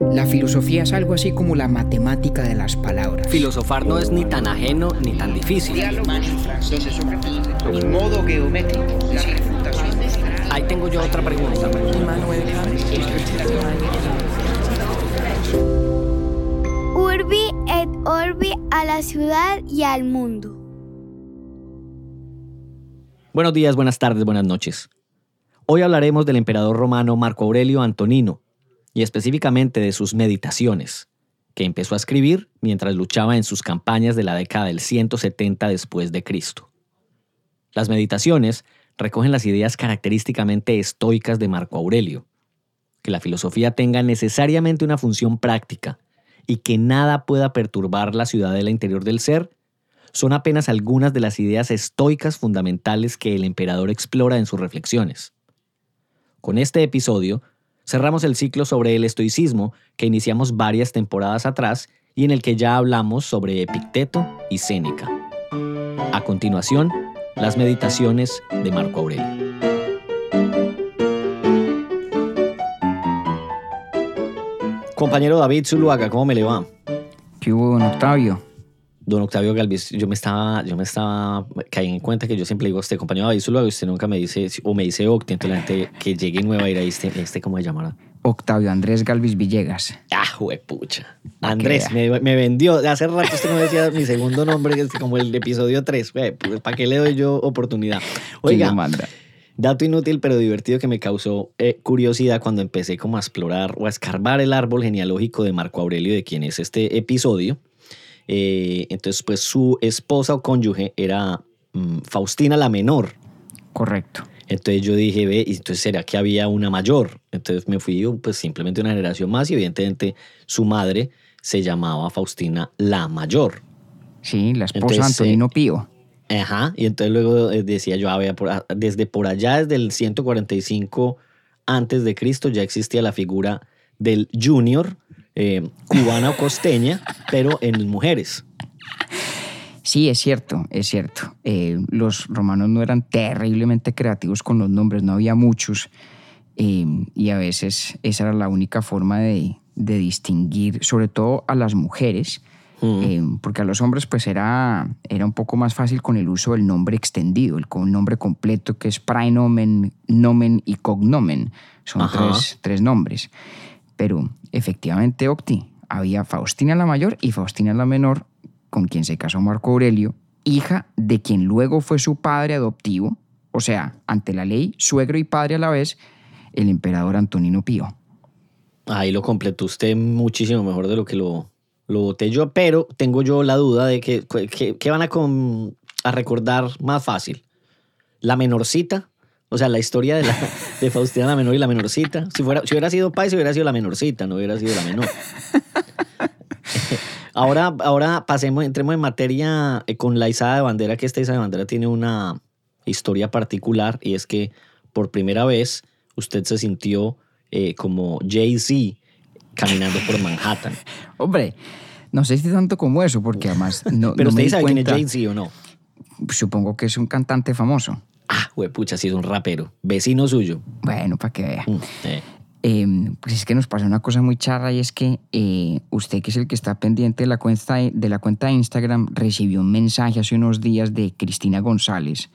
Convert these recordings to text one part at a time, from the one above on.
La filosofía es algo así como la matemática de las palabras. Filosofar no es ni tan ajeno ni tan difícil. modo geométrico, Ahí tengo yo otra pregunta. Urbi et Orbi a la ciudad y al mundo. Buenos días, buenas tardes, buenas noches. Hoy hablaremos del emperador romano Marco Aurelio Antonino y específicamente de sus meditaciones, que empezó a escribir mientras luchaba en sus campañas de la década del 170 después de Cristo. Las meditaciones recogen las ideas característicamente estoicas de Marco Aurelio, que la filosofía tenga necesariamente una función práctica y que nada pueda perturbar la ciudadela interior del ser, son apenas algunas de las ideas estoicas fundamentales que el emperador explora en sus reflexiones. Con este episodio, cerramos el ciclo sobre el estoicismo que iniciamos varias temporadas atrás y en el que ya hablamos sobre Epicteto y Séneca. A continuación, las meditaciones de Marco Aurelio. Compañero David Zuluaga, ¿cómo me le va? ¿Qué hubo, don Octavio? Don Octavio Galvis, yo me estaba, yo me estaba, caí en cuenta que yo siempre digo, este compañero Zuluaga, usted nunca me dice, o me dice Octi, entonces la gente que llegue nueva a ir ahí, este, este ¿cómo se llamará? Octavio Andrés Galvis Villegas. Ah, juepucha. Andrés, me, me, vendió. Hace rato usted no decía mi segundo nombre, que es como el episodio 3. Pues, ¿Para qué le doy yo oportunidad? Oiga, manda? dato inútil pero divertido que me causó eh, curiosidad cuando empecé como a explorar o a escarbar el árbol genealógico de Marco Aurelio, de quien es este episodio. Eh, entonces, pues su esposa o cónyuge era mm, Faustina la menor. Correcto. Entonces yo dije, ve, ¿y entonces será que había una mayor? Entonces me fui pues simplemente una generación más y evidentemente su madre se llamaba Faustina la mayor. Sí, la esposa de Antonino Pío. Ajá, y entonces luego eh, decía yo, a ver, desde por allá, desde el 145 antes de Cristo, ya existía la figura del junior eh, cubana o costeña, pero en mujeres. Sí, es cierto, es cierto. Eh, los romanos no eran terriblemente creativos con los nombres, no había muchos. y a veces esa era la única forma de, de distinguir, sobre todo a las mujeres, eh, porque a los hombres pues era, era un poco más fácil con el uso del nombre extendido, el, nombre completo que es praenomen, nomen y cognomen. Son tres, tres, nombres. Pero efectivamente, Octi, había Faustina la mayor y Faustina la menor, con quien se casó Marco Aurelio, hija de quien luego fue su padre adoptivo, o sea, ante la ley, suegro y padre a la vez, el emperador Antonino Pío. Ahí lo completó usted muchísimo mejor de lo que lo, lo yo, pero tengo yo la duda de que, que, van a, a, recordar más fácil. La menorcita, o sea, la historia de, la, de Faustina la menor y la menorcita. Si, fuera, si hubiera sido Pais, hubiera sido la menorcita, no hubiera sido la menor. ahora, ahora pasemos, entremos en materia eh, con la izada de bandera, que esta izada de bandera tiene una historia particular y es que por primera vez usted se sintió eh, como Jay-Z caminando por Manhattan. Hombre, no sé si tanto como eso, porque además no. Pero no usted sabe quién es Jay-Z o no. Supongo que es un cantante famoso. Ah, pucha, sí es un rapero. Vecino suyo. Bueno, para que vea. Mm, eh. Em, pues es que nos pasó una cosa muy charra y es que eh, usted, que es el que está pendiente de la, cuenta de, la cuenta de Instagram, recibió un mensaje hace unos días de Cristina González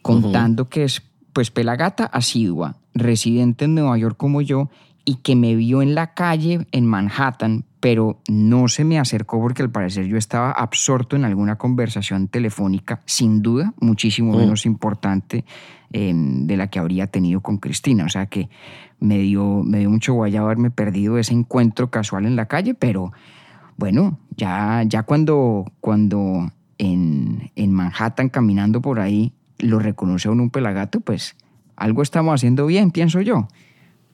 contando que es pues pelagata asidua, residente en Nueva York como yo y que me vio en la calle en Manhattan, pero no se me acercó porque al parecer yo estaba absorto en alguna conversación telefónica, sin duda, muchísimo mm. menos importante em, de la que habría tenido con Cristina. O sea que me dio, me dio mucho guayado haberme perdido ese encuentro casual en la calle, pero bueno, ya, ya cuando, cuando en, en Manhattan caminando por ahí lo reconoció en un pelagato, pues algo estamos haciendo bien, pienso yo.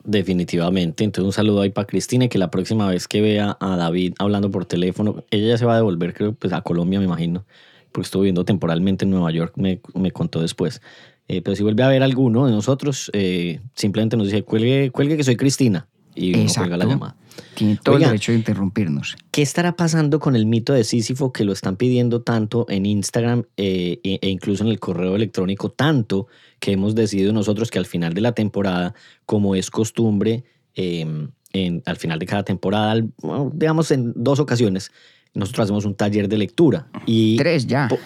Definitivamente. Entonces un saludo ahí para Cristina que la próxima vez que vea a David hablando por teléfono, ella ya se va a devolver, creo, pues a Colombia, me imagino, porque estuvo viendo temporalmente en Nueva York, me, me contó después. Eh, pero si vuelve a ver alguno de nosotros, eh, simplemente nos dice, cuelgue, cuelgue que soy Cristina. Y cuelga la llamada. Tiene todo el derecho de interrumpirnos. ¿Qué estará pasando con el mito de Sísifo que lo están pidiendo tanto en Instagram eh, e, e incluso en el correo electrónico, tanto que hemos decidido nosotros que al final de la temporada, como es costumbre, em, en, al final de cada temporada, digamos en dos ocasiones, nosotros hacemos un taller de lectura. Y Tres ya. po-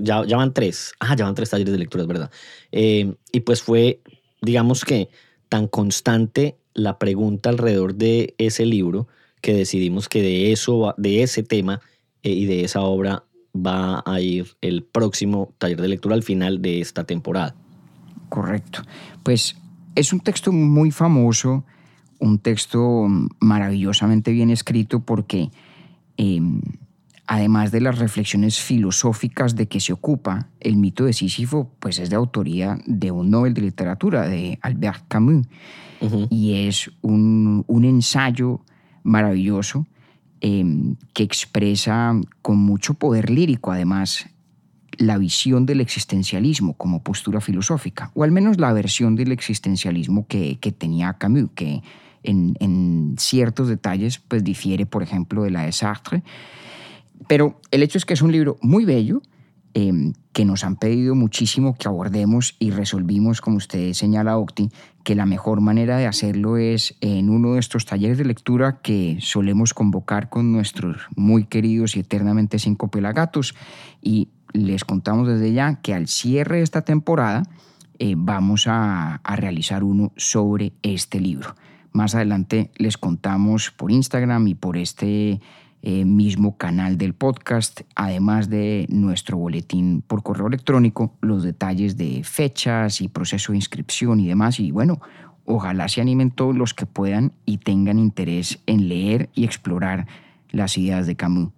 ya, ya van tres. Ah, ya van tres talleres de lectura, es verdad. Eh, y pues fue, digamos que, tan constante la pregunta alrededor de ese libro que decidimos que de eso, de ese tema eh, y de esa obra va a ir el próximo taller de lectura al final de esta temporada. Correcto. Pues es un texto muy famoso, un texto maravillosamente bien escrito porque eh, además de las reflexiones filosóficas de que se ocupa, el mito de Sísifo pues es de autoría de un Nobel de Literatura, de Albert Camus, y es un, un ensayo maravilloso eh, que expresa con mucho poder lírico además la visión del existencialismo como postura filosófica, o al menos la versión del existencialismo que, que tenía Camus, que en, en ciertos detalles pues difiere, por ejemplo, de la de Sartre. Pero el hecho es que es un libro muy bello, eh, que nos han pedido muchísimo que abordemos y resolvimos, como usted señala, Octi, que la mejor manera de hacerlo es en uno de estos talleres de lectura que solemos convocar con nuestros muy queridos y eternamente cinco pelagatos. Y les contamos desde ya que al cierre de esta temporada eh, vamos a, a realizar uno sobre este libro. Más adelante les contamos por Instagram y por este eh, mismo canal del podcast, además de nuestro boletín por correo electrónico, los detalles de fechas y proceso de inscripción y demás. Y bueno, ojalá se animen todos los que puedan y tengan interés en leer y explorar las ideas de Camus.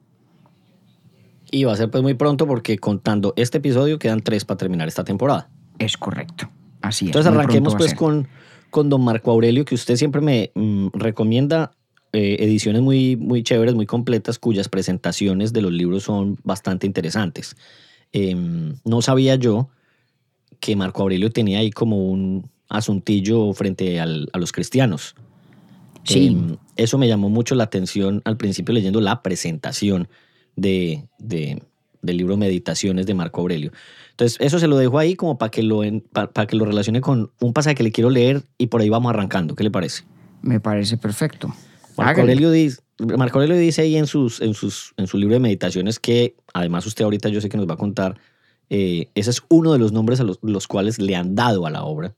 Y va a ser pues muy pronto porque contando este episodio quedan tres para terminar esta temporada. Es correcto. Así es. Entonces arranquemos pues con, con don Marco Aurelio, que usted siempre me mm, recomienda eh, ediciones muy, muy chéveres, muy completas, cuyas presentaciones de los libros son bastante interesantes. Em, no sabía yo que Marco Aurelio tenía ahí como un asuntillo frente al- a los cristianos. Sí. Em, eso me llamó mucho la atención al principio leyendo la presentación de, de- del libro Meditaciones de Marco Aurelio. Entonces, eso se lo dejo ahí como para que, lo en- pa- para que lo relacione con un pasaje que le quiero leer y por ahí vamos arrancando. ¿Qué le parece? Me parece perfecto. Marco. Aurelio, dice, Marco Aurelio dice ahí en, sus, en, sus, en su libro de meditaciones que, además usted ahorita yo sé que nos va a contar, eh, ese es uno de los nombres a los, los cuales le han dado a la obra.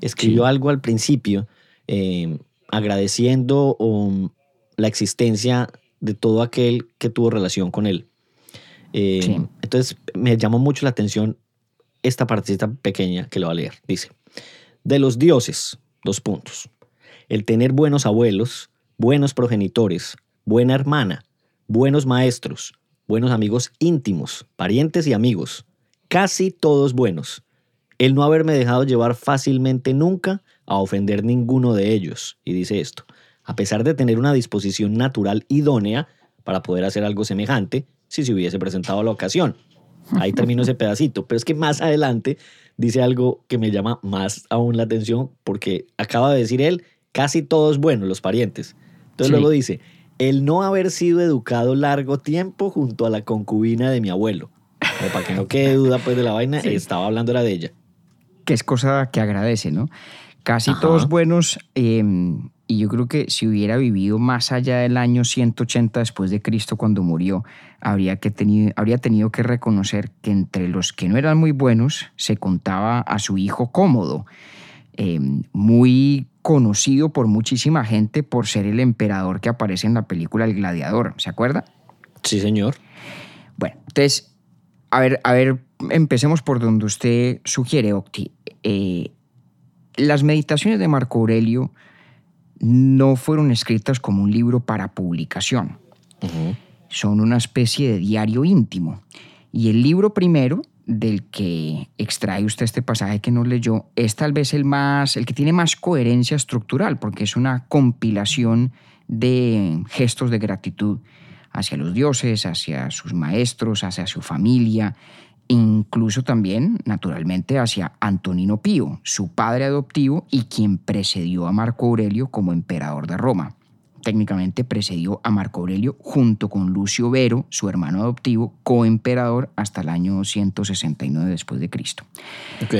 Escribió Sí. algo al principio eh, agradeciendo um, la existencia de todo aquel que tuvo relación con él. Eh, Sí. Entonces me llamó mucho la atención esta partecita pequeña que lo va a leer. Dice, de los dioses, dos puntos. El tener buenos abuelos, buenos progenitores, buena hermana, buenos maestros, buenos amigos íntimos, parientes y amigos, casi todos buenos. El no haberme dejado llevar fácilmente nunca a ofender ninguno de ellos. Y dice esto, a pesar de tener una disposición natural idónea para poder hacer algo semejante, si se hubiese presentado la ocasión. Ahí termino ese pedacito, pero es que más adelante dice algo que me llama más aún la atención porque acaba de decir él, casi todos buenos los parientes. Entonces Sí. luego dice, el no haber sido educado largo tiempo junto a la concubina de mi abuelo. Como para que no quede duda pues de la vaina, Sí. estaba hablando era de ella. que es cosa que agradece, ¿no? Casi Ajá. todos buenos, eh, y yo creo que si hubiera vivido más allá del año 180 después de Cristo cuando murió, habría, que tenido, habría tenido que reconocer que entre los que no eran muy buenos se contaba a su hijo Cómodo, eh, muy conocido por muchísima gente por ser el emperador que aparece en la película El Gladiador, ¿se acuerda? Sí, señor. Bueno, entonces, a ver, a ver, empecemos por donde usted sugiere, Octi. Eh, las meditaciones de Marco Aurelio no fueron escritas como un libro para publicación, son una especie de diario íntimo. Y el libro primero, del que extrae usted este pasaje que nos leyó, es tal vez el más, el que tiene más coherencia estructural, porque es una compilación de gestos de gratitud hacia los dioses, hacia sus maestros, hacia su familia, incluso también, naturalmente, hacia Antonino Pío, su padre adoptivo y quien precedió a Marco Aurelio como emperador de Roma. Técnicamente precedió a Marco Aurelio junto con Lucio Vero, su hermano adoptivo, coemperador hasta el año 169 después de Cristo. Ok.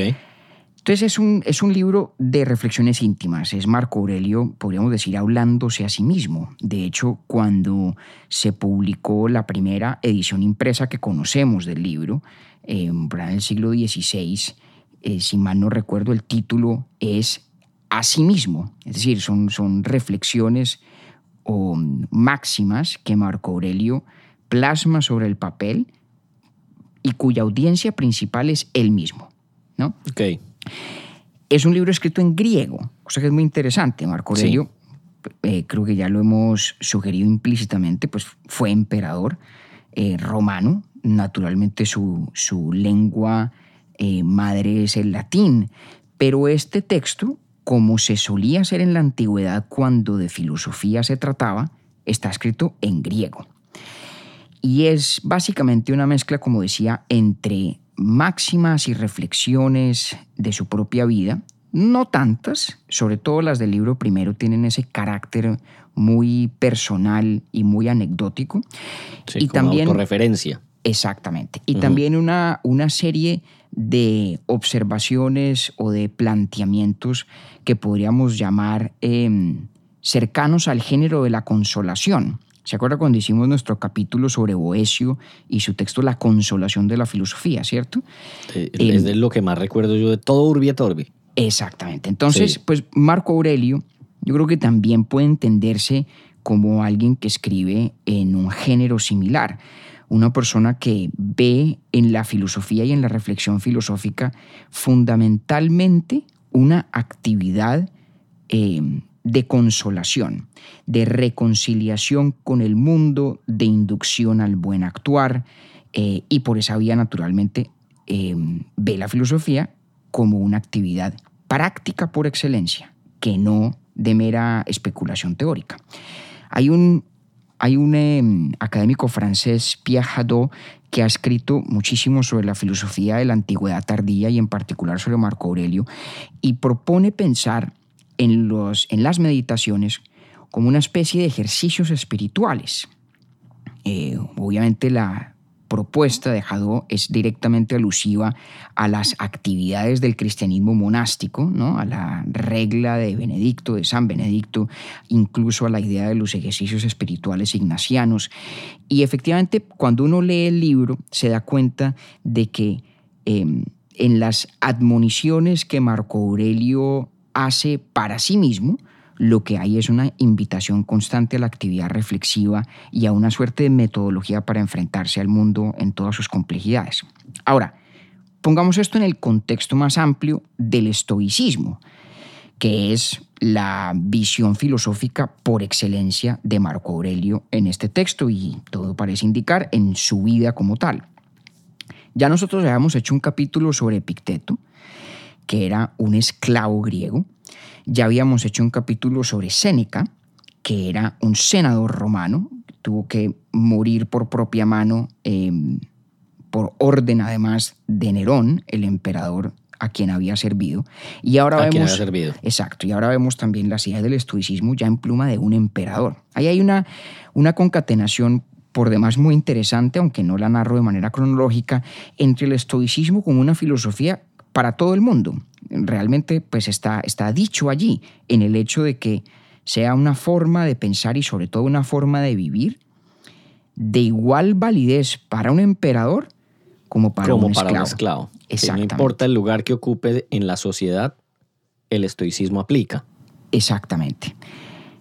Entonces es un, es un libro de reflexiones íntimas. Es Marco Aurelio, podríamos decir, hablándose a sí mismo. De hecho, cuando se publicó la primera edición impresa que conocemos del libro, eh, en el siglo XVI, eh, si mal no recuerdo, el título es a sí mismo. Es decir, son, son reflexiones o máximas que Marco Aurelio plasma sobre el papel y cuya audiencia principal es él mismo. ¿no? Ok. Es un libro escrito en griego, cosa que es muy interesante. Marco Aurelio, eh, creo que ya lo hemos sugerido implícitamente, pues fue emperador eh, romano. Naturalmente su, su lengua eh, madre es el latín, pero este texto, como se solía hacer en la antigüedad cuando de filosofía se trataba, está escrito en griego. Y es básicamente una mezcla, como decía, entre máximas y reflexiones de su propia vida, no tantas, sobre todo las del libro primero tienen ese carácter muy personal y muy anecdótico. Sí, y como también autorreferencia. Exactamente. Y también una, una serie de observaciones o de planteamientos que podríamos llamar em, cercanos al género de la consolación. ¿Se acuerda cuando hicimos nuestro capítulo sobre Boesio y su texto La consolación de la filosofía, cierto? Eh, Em, es de lo que más recuerdo yo de todo Urbi et Orbi. Exactamente. Entonces, Sí. pues Marco Aurelio, yo creo que también puede entenderse como alguien que escribe en un género similar. Una persona que ve en la filosofía y en la reflexión filosófica fundamentalmente una actividad eh, de consolación, de reconciliación con el mundo, de inducción al buen actuar, eh, y por esa vía, naturalmente, eh, ve la filosofía como una actividad práctica por excelencia, que no de mera especulación teórica. Hay un, hay un eh, académico francés, Pierre Hadot, que ha escrito muchísimo sobre la filosofía de la antigüedad tardía y en particular sobre Marco Aurelio, y propone pensar en, los, en las meditaciones como una especie de ejercicios espirituales. Eh, obviamente la propuesta de Hadot es directamente alusiva a las actividades del cristianismo monástico, ¿no? a la regla de Benedicto, de San Benedicto, incluso a la idea de los ejercicios espirituales ignacianos. Y efectivamente, cuando uno lee el libro, se da cuenta de que eh, en las admoniciones que Marco Aurelio hace para sí mismo, lo que hay es una invitación constante a la actividad reflexiva y a una suerte de metodología para enfrentarse al mundo en todas sus complejidades. Ahora, pongamos esto en el contexto más amplio del estoicismo, que es la visión filosófica por excelencia de Marco Aurelio en este texto y todo parece indicar en su vida como tal. Ya nosotros habíamos hecho un capítulo sobre Epicteto, que era un esclavo griego, ya habíamos hecho un capítulo sobre Séneca, que era un senador romano, tuvo que morir por propia mano, eh, por orden además de Nerón, el emperador a quien había servido. Y ahora A vemos. quien había servido. Exacto, y ahora vemos también las ideas del estoicismo ya en pluma de un emperador. Ahí hay una, una concatenación por demás muy interesante, aunque no la narro de manera cronológica, entre el estoicismo como una filosofía para todo el mundo. Realmente pues está, está dicho allí en el hecho de que sea una forma de pensar y sobre todo una forma de vivir de igual validez para un emperador como para, como un, para esclavo. un esclavo. Que no Exactamente. importa el lugar que ocupe en la sociedad, el estoicismo aplica. Exactamente.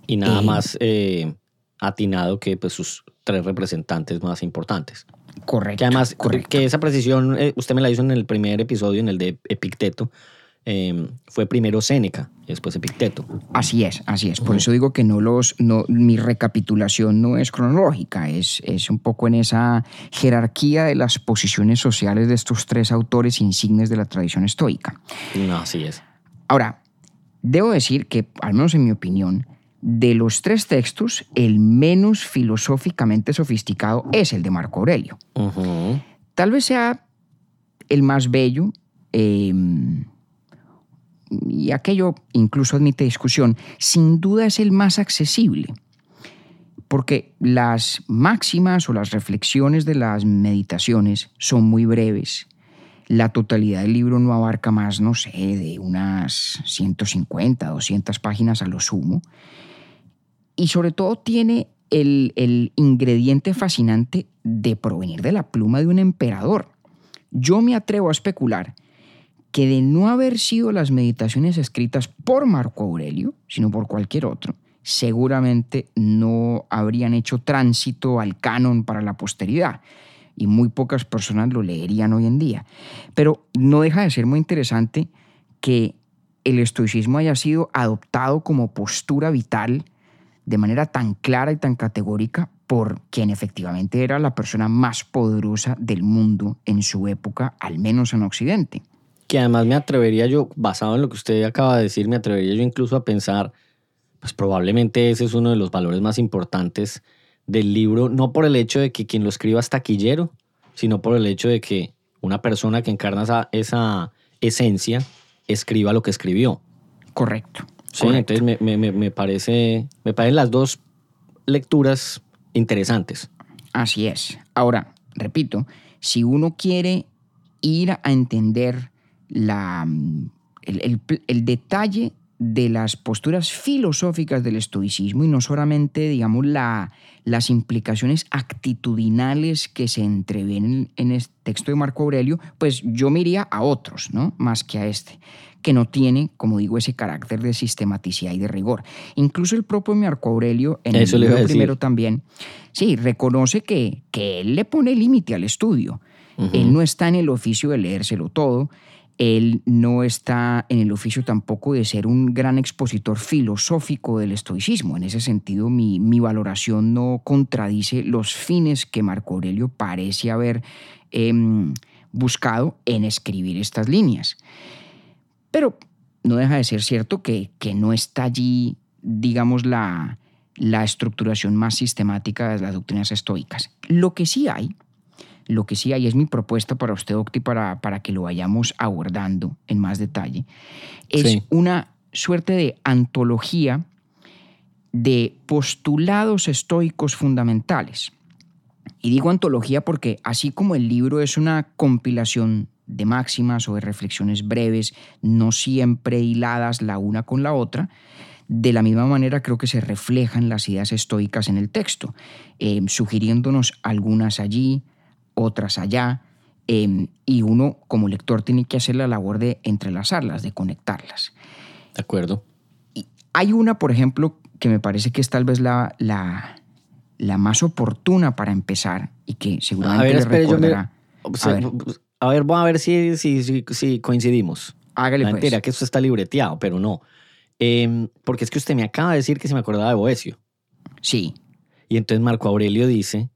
Y nada Eh, más eh, atinado que pues, sus tres representantes más importantes. Correcto. Que además, correcto. que esa precisión, eh, usted me la hizo en el primer episodio, en el de Epicteto. Eh, fue primero Séneca y después Epicteto. Así es, así es. Por eso digo que no los, no, mi recapitulación no es cronológica, es, es un poco en esa jerarquía de las posiciones sociales de estos tres autores insignes de la tradición estoica. No, así es. Ahora, debo decir que, al menos en mi opinión, de los tres textos, el menos filosóficamente sofisticado es el de Marco Aurelio. Tal vez sea el más bello, eh, y aquello incluso admite discusión, sin duda es el más accesible, porque las máximas o las reflexiones de las meditaciones son muy breves, La totalidad del libro no abarca más, no sé, de unas 150, 200 páginas a lo sumo. Y sobre todo tiene el, el ingrediente fascinante de provenir de la pluma de un emperador. Yo me atrevo a especular que de no haber sido las meditaciones escritas por Marco Aurelio, sino por cualquier otro, seguramente no habrían hecho tránsito al canon para la posteridad y muy pocas personas lo leerían hoy en día. Pero no deja de ser muy interesante que el estoicismo haya sido adoptado como postura vital de manera tan clara y tan categórica por quien efectivamente era la persona más poderosa del mundo en su época, al menos en Occidente. Que además me atrevería yo, basado en lo que usted acaba de decir, me atrevería yo incluso a pensar, pues probablemente ese es uno de los valores más importantes del libro, no por el hecho de que quien lo escriba es taquillero, sino por el hecho de que una persona que encarna esa, esa esencia escriba lo que escribió. Correcto. Sí, entonces me, me, me, parece, me parecen las dos lecturas interesantes. Así es. Ahora, repito, si uno quiere ir a entender la, el, el, detalle de las posturas filosóficas del estoicismo y no solamente, digamos, la, las implicaciones actitudinales que se entreven en el texto de Marco Aurelio, pues yo me iría a otros, ¿no? Más que a este, que no tiene, como digo, ese carácter de sistematicidad y de rigor. Incluso el propio Marco Aurelio, en el libro primero también, sí, reconoce que, que él le pone límite al estudio. Él no está en el oficio de leérselo todo, él no está en el oficio tampoco de ser un gran expositor filosófico del estoicismo. En ese sentido, mi, valoración no contradice los fines que Marco Aurelio parece haber em, buscado en escribir estas líneas. Pero no deja de ser cierto que, que no está allí, digamos, la, la estructuración más sistemática de las doctrinas estoicas. Lo que sí hay lo que sí hay es mi propuesta para usted, Octi, para, para que lo vayamos abordando en más detalle. Es una suerte de antología de postulados estoicos fundamentales. Y digo antología porque así como el libro es una compilación de máximas o de reflexiones breves, no siempre hiladas la una con la otra, de la misma manera creo que se reflejan las ideas estoicas en el texto, eh, sugiriéndonos algunas allí, otras allá, em, y uno como lector tiene que hacer la labor de entrelazarlas, de conectarlas. De acuerdo. Y hay una, por ejemplo, que me parece que es tal vez la, la, la más oportuna para empezar y que seguramente a ver, le recordará. a, ver. a ver, vamos a ver si, si, si, coincidimos. Hágale pues. Mentira, pues. que esto está libreteado, pero no. Em, porque es que usted me acaba de decir que se me acordaba de Boesio. Sí. Y entonces Marco Aurelio dice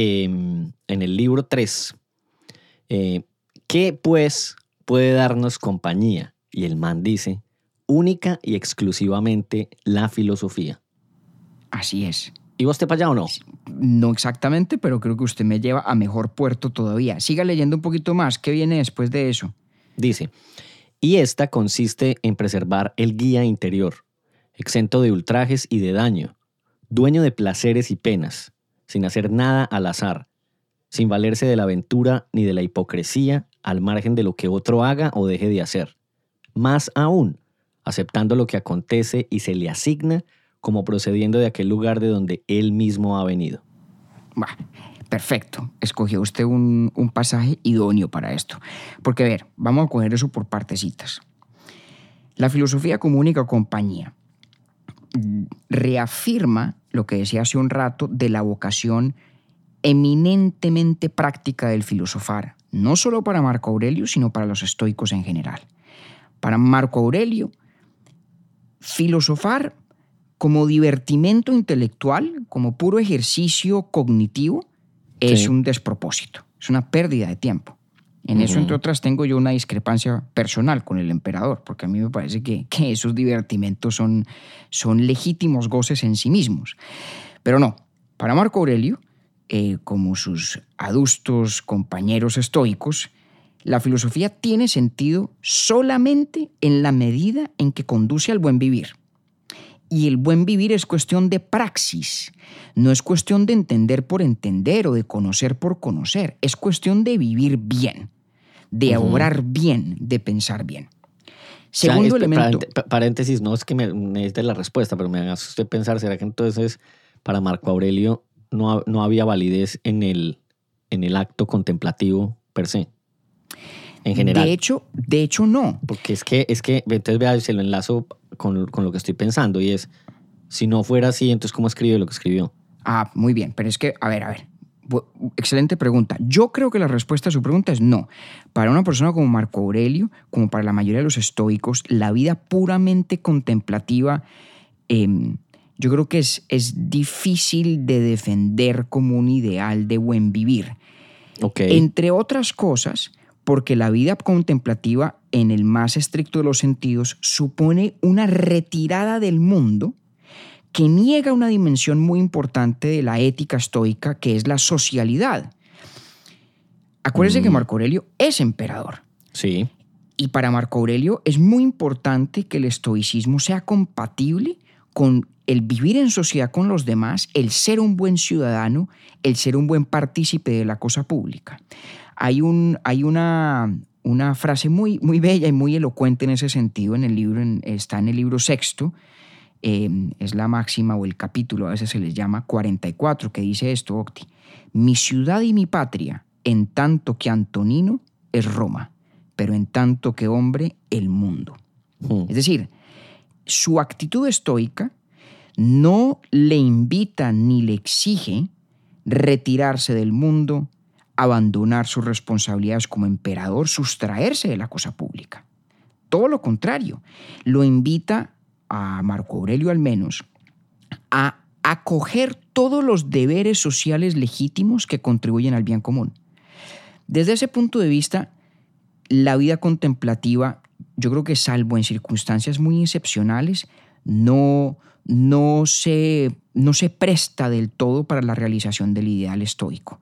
Em, en el libro 3, eh, ¿qué pues puede darnos compañía? Y el man dice, única y exclusivamente la filosofía. Así es. ¿Y vos te para allá o no? No exactamente, pero creo que usted me lleva a mejor puerto todavía. Siga leyendo un poquito más. ¿Qué viene después de eso? Dice, y esta consiste en preservar el guía interior, exento de ultrajes y de daño, dueño de placeres y penas, sin hacer nada al azar, sin valerse de la aventura ni de la hipocresía al margen de lo que otro haga o deje de hacer. Más aún, aceptando lo que acontece y se le asigna como procediendo de aquel lugar de donde él mismo ha venido. perfecto. Escogió usted un, un pasaje idóneo para esto. Porque, a ver, vamos a coger eso por partecitas. La filosofía como única compañía reafirma lo que decía hace un rato de la vocación eminentemente práctica del filosofar, no solo para Marco Aurelio, sino para los estoicos en general. Para Marco Aurelio, filosofar como divertimento intelectual, como puro ejercicio cognitivo, es un despropósito, es una pérdida de tiempo. En eso, entre otras, tengo yo una discrepancia personal con el emperador, porque a mí me parece que, esos divertimentos son, son legítimos goces en sí mismos. Pero no, para Marco Aurelio, eh, como sus adustos compañeros estoicos, la filosofía tiene sentido solamente en la medida en que conduce al buen vivir. Y el buen vivir es cuestión de praxis, no es cuestión de entender por entender o de conocer por conocer, es cuestión de vivir bien de Ujú. obrar bien, de pensar bien. O sea, Segundo es- elemento. Paréntesis, no es que me necesite la respuesta, pero me hagas usted pensar, ¿será que entonces para Marco Aurelio no, no había validez en el, en el acto contemplativo per se? En general. De hecho, de hecho no. Porque es que, es que, entonces vea, se lo enlazo con, con lo que estoy pensando y es, si no fuera así, entonces ¿cómo escribe lo que escribió? Ah, muy bien, pero es que, a ver, a ver. Excelente pregunta. Yo creo que la respuesta a su pregunta es no. Para una persona como Marco Aurelio, como para la mayoría de los estoicos, la vida puramente contemplativa, em, yo creo que es, es difícil de defender como un ideal de buen vivir. Ok. Entre otras cosas, porque la vida contemplativa, en el más estricto de los sentidos, supone una retirada del mundo que niega una dimensión muy importante de la ética estoica, que es la socialidad. Acuérdense que Mm. Marco Aurelio es emperador. Sí. Y para Marco Aurelio es muy importante que el estoicismo sea compatible con el vivir en sociedad con los demás, el ser un buen ciudadano, el ser un buen partícipe de la cosa pública. Hay, un, hay una, una frase muy, muy bella y muy elocuente en ese sentido en el libro, en- está en el libro sexto, eh, es la máxima o el capítulo, a veces se les llama 44, que dice esto, Octi. Mi ciudad y mi patria, en tanto que Antonino es Roma, pero en tanto que hombre, el mundo. Mm. Es decir, su actitud estoica no le invita ni le exige retirarse del mundo, abandonar sus responsabilidades como emperador, sustraerse de la cosa pública. Todo lo contrario, lo invita a Marco Aurelio al menos a acoger todos los deberes sociales legítimos que contribuyen al bien común. Desde ese punto de vista, la vida contemplativa, yo creo que salvo en circunstancias muy excepcionales, no, no, se, no se presta del todo para la realización del ideal estoico.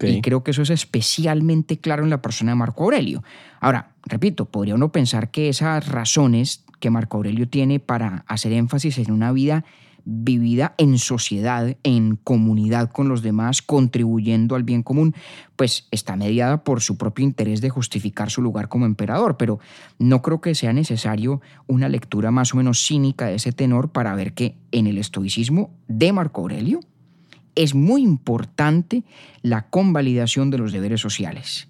Y creo que eso es especialmente claro en la persona de Marco Aurelio. Ahora, repito, podría uno pensar que esas razones que Marco Aurelio tiene para hacer énfasis en una vida vivida en sociedad, en comunidad con los demás, contribuyendo al bien común, pues está mediada por su propio interés de justificar su lugar como emperador, pero no creo que sea necesario una lectura más o menos cínica de ese tenor para ver que en el estoicismo de Marco Aurelio es muy importante la convalidación de los deberes sociales,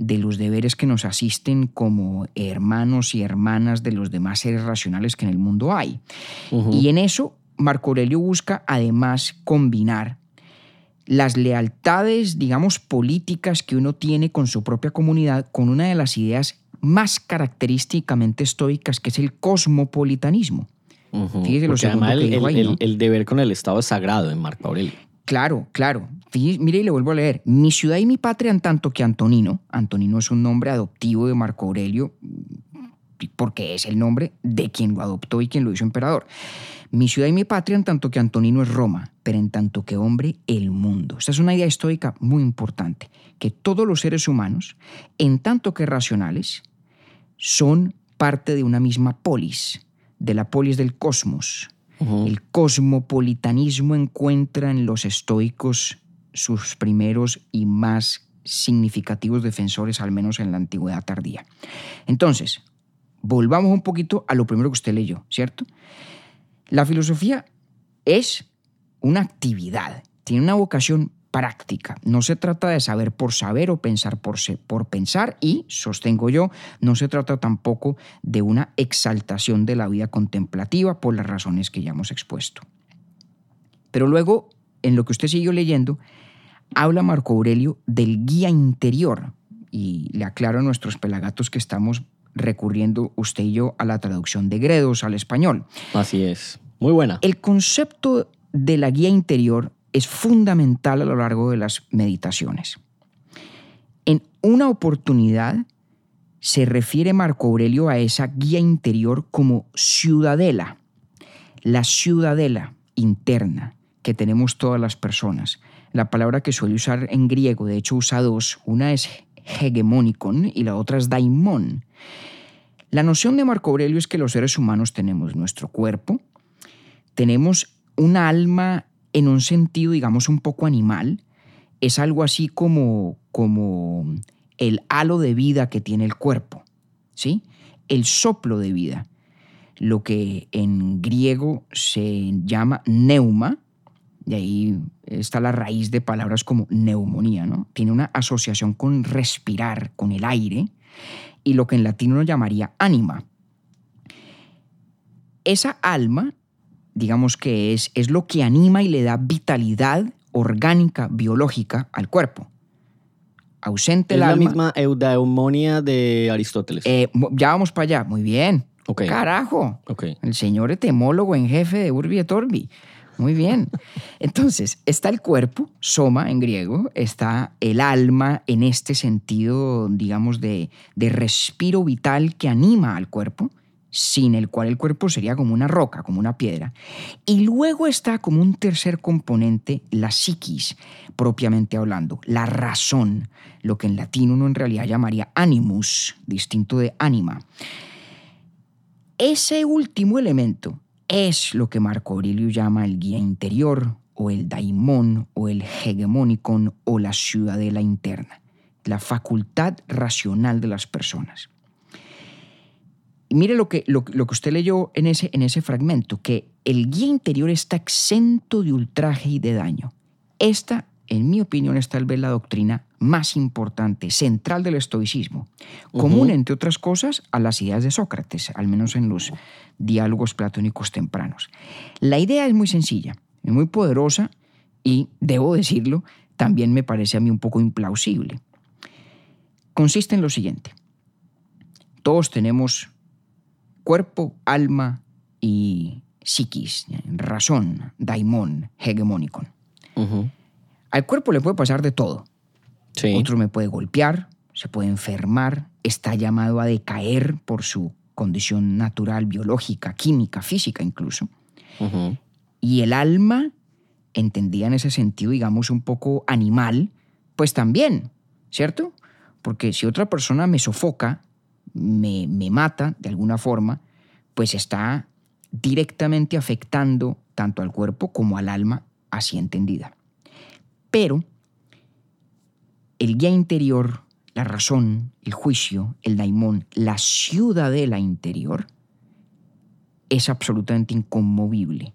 de los deberes que nos asisten como hermanos y hermanas de los demás seres racionales que en el mundo hay. Y en eso Marco Aurelio busca además combinar las lealtades, digamos, políticas que uno tiene con su propia comunidad con una de las ideas más característicamente estoicas, que es el cosmopolitanismo. Fíjese lo Porque segundo además que el, dijo el- ahí, ¿no? el- el deber con el Estado es sagrado en Marco Aurelio. Claro, claro. Mire y le vuelvo a leer. Mi ciudad y mi patria en tanto que Antonino. Antonino es un nombre adoptivo de Marco Aurelio porque es el nombre de quien lo adoptó y quien lo hizo emperador. Mi ciudad y mi patria en tanto que Antonino es Roma, pero en tanto que hombre el mundo. Esta es una idea histórica muy importante, que todos los seres humanos, en tanto que racionales, son parte de una misma polis, de la polis del cosmos. El cosmopolitanismo encuentra en los estoicos sus primeros y más significativos defensores, al menos en la antigüedad tardía. Entonces, volvamos un poquito a lo primero que usted leyó, ¿cierto? La filosofía es una actividad, tiene una vocación práctica. No se trata de saber por saber o pensar por, se- por pensar y, sostengo yo, no se trata tampoco de una exaltación de la vida contemplativa por las razones que ya hemos expuesto. Pero luego, en lo que usted siguió leyendo, habla Marco Aurelio del guía interior y le aclaro a nuestros pelagatos que estamos recurriendo usted y yo a la traducción de Gredos al español. Así es. Muy buena. El concepto de la guía interior es fundamental a lo largo de las meditaciones. En una oportunidad se refiere Marco Aurelio a esa guía interior como ciudadela, la ciudadela interna que tenemos todas las personas. La palabra que suele usar en griego, de hecho usa dos, una es hegemonicon y la otra es daimon. La noción de Marco Aurelio es que los seres humanos tenemos nuestro cuerpo, tenemos un alma en un sentido, digamos, un poco animal. Es algo así como, como el halo de vida que tiene el cuerpo, ¿sí? El soplo de vida, lo que en griego se llama neuma, de ahí está la raíz de palabras como neumonía, ¿no? Tiene una asociación con respirar, con el aire, y lo que en latín uno llamaría ánima. Esa alma, digamos que es, es lo que anima y le da vitalidad orgánica, biológica al cuerpo. Ausente Es el la misma eudaimonía de Aristóteles. Eh, ya vamos para allá, muy bien. Carajo. El señor etemólogo en jefe de Urbi et Orbi. Muy bien. Entonces, está el cuerpo, soma en griego, está el alma en este sentido, digamos, de, de respiro vital que anima al cuerpo, sin el cual el cuerpo sería como una roca, como una piedra. Y luego está como un tercer componente, la psiquis, propiamente hablando, la razón, lo que en latín uno en realidad llamaría animus, distinto de anima. Ese último elemento es lo que Marco Aurelio llama el guía interior o el daimón o el hegemonicon o la ciudadela interna, la facultad racional de las personas. Y mire lo que, lo, lo que usted leyó en ese, en ese fragmento, que el guía interior está exento de ultraje y de daño. Esta, en mi opinión, es tal vez la doctrina más importante, central del estoicismo, común, entre otras cosas, a las ideas de Sócrates, al menos en los diálogos platónicos tempranos. La idea es muy sencilla, es muy poderosa y, debo decirlo, también me parece a mí un poco implausible. Consiste en lo siguiente. Todos tenemos cuerpo, alma y psiquis, razón, daimón, hegemonicon. Ujú. Al cuerpo le puede pasar de todo. Sí. Otro me puede golpear, se puede enfermar, está llamado a decaer por su condición natural, biológica, química, física incluso. Y el alma, entendida en ese sentido, digamos, un poco animal, pues también, ¿cierto? Porque si otra persona me sofoca, me, me mata de alguna forma, pues está directamente afectando tanto al cuerpo como al alma, así entendida. Pero el guía interior, la razón, el juicio, el daimón, la ciudadela interior, es absolutamente inconmovible.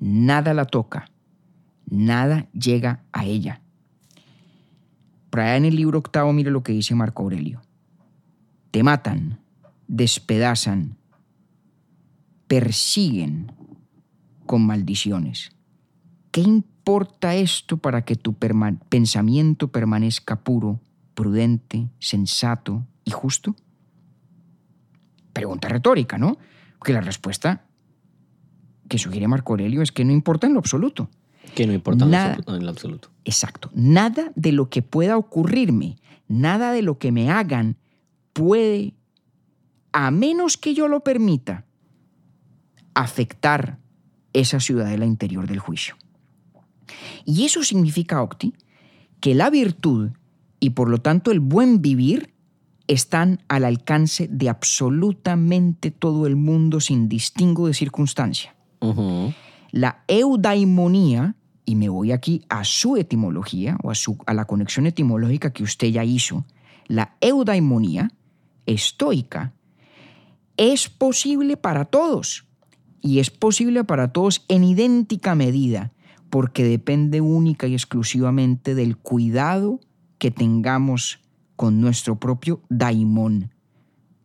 Nada la toca, nada llega a ella. Por allá en el libro octavo, mire lo que dice Marco Aurelio. Te matan, despedazan, persiguen con maldiciones. ¿Qué importa esto para que tu perma- pensamiento permanezca puro, prudente, sensato y justo? Pregunta retórica, ¿no? Porque la respuesta que sugiere Marco Aurelio es que no importa en lo absoluto. Que no importa Nada. en lo absoluto. Exacto. Nada de lo que pueda ocurrirme, nada de lo que me hagan puede, a menos que yo lo permita, afectar esa ciudadela interior del juicio. Y eso significa, Octi, que la virtud y por lo tanto el buen vivir están al alcance de absolutamente todo el mundo sin distingo de circunstancia. La eudaimonía, y me voy aquí a su etimología o a, su, a la conexión etimológica que usted ya hizo, la eudaimonía estoica es posible para todos y es posible para todos en idéntica medida porque depende única y exclusivamente del cuidado que tengamos con nuestro propio daimón,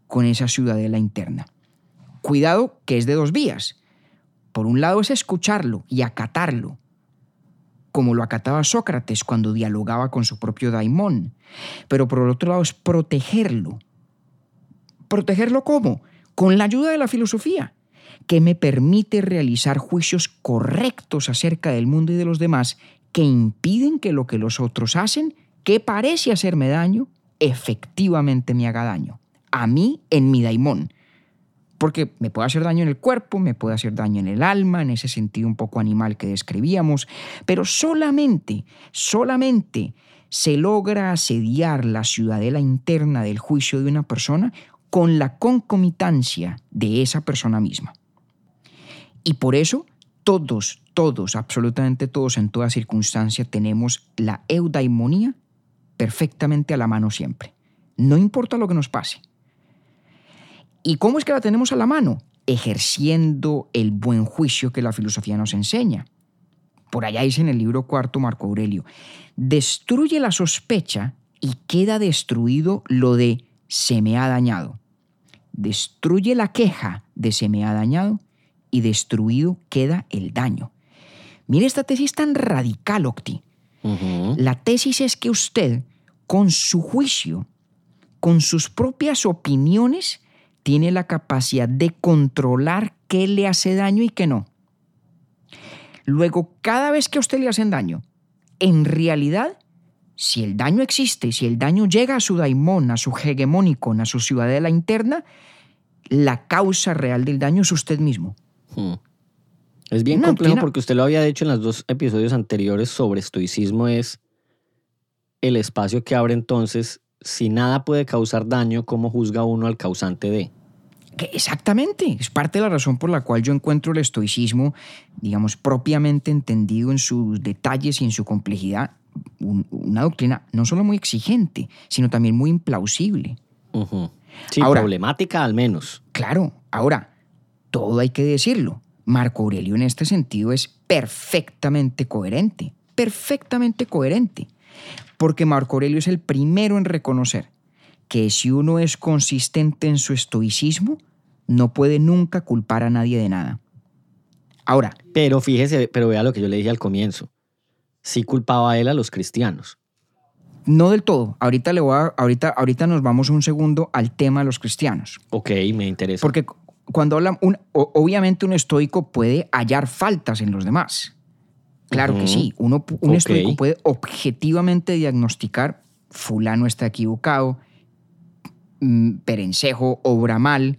con esa ciudadela interna. Cuidado que es de dos vías. Por un lado es escucharlo y acatarlo, como lo acataba Sócrates cuando dialogaba con su propio daimón. Pero por el otro lado es protegerlo. ¿Protegerlo cómo? Con la ayuda de la filosofía, que me permite realizar juicios correctos acerca del mundo y de los demás que impiden que lo que los otros hacen, que parece hacerme daño, efectivamente me haga daño. A mí en mi daimón porque me puede hacer daño en el cuerpo, me puede hacer daño en el alma, en ese sentido un poco animal que describíamos, pero solamente, solamente se logra asediar la ciudadela interna del juicio de una persona con la concomitancia de esa persona misma. Y por eso todos, todos, absolutamente todos en toda circunstancia tenemos la eudaimonía perfectamente a la mano siempre. No importa lo que nos pase. ¿Y cómo es que la tenemos a la mano? Ejerciendo el buen juicio que la filosofía nos enseña. Por allá dice en el libro cuarto Marco Aurelio, destruye la sospecha y queda destruido lo de se me ha dañado. Destruye la queja de se me ha dañado y destruido queda el daño. Mire esta tesis tan radical, Octi. La tesis es que usted, con su juicio, con sus propias opiniones, tiene la capacidad de controlar qué le hace daño y qué no. Luego, cada vez que a usted le hacen daño, en realidad, si el daño existe, si el daño llega a su daimón, a su hegemónico, a su ciudadela interna, la causa real del daño es usted mismo. Hmm. Es bien complejo porque usted lo había dicho en los dos episodios anteriores sobre estoicismo, es el espacio que abre entonces, si nada puede causar daño, ¿cómo juzga uno al causante de? Exactamente, es parte de la razón por la cual yo encuentro el estoicismo, digamos, propiamente entendido en sus detalles y en su complejidad, una doctrina no solo muy exigente, sino también muy implausible. Sí, problemática al menos. Claro, ahora, todo hay que decirlo. Marco Aurelio en este sentido es perfectamente coherente, perfectamente coherente, porque Marco Aurelio es el primero en reconocer que si uno es consistente en su estoicismo, no puede nunca culpar a nadie de nada. Ahora. Pero fíjese, pero vea lo que yo le dije al comienzo. Sí culpaba a él a los cristianos. No del todo. Ahorita, le voy a, ahorita, ahorita nos vamos un segundo al tema de los cristianos. Ok, me interesa. Porque cuando hablan, un, obviamente un estoico puede hallar faltas en los demás. Claro que sí, Uno, un estoico puede objetivamente diagnosticar, fulano está equivocado, mm, perencejo obra mal,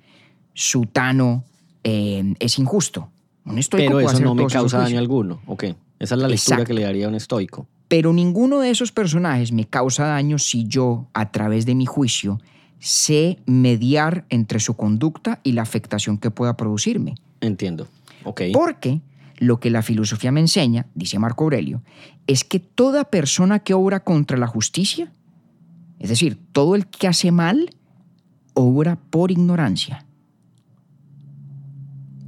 sutano eh, es injusto. Un estoico Pero eso no me causa daño alguno. Ok, esa es la lectura que le daría a un estoico. Pero ninguno de esos personajes me causa daño si yo, a través de mi juicio, sé mediar entre su conducta y la afectación que pueda producirme. Entiendo. Ok. Porque lo que la filosofía me enseña, dice Marco Aurelio, es que toda persona que obra contra la justicia, es decir, todo el que hace mal, obra por ignorancia.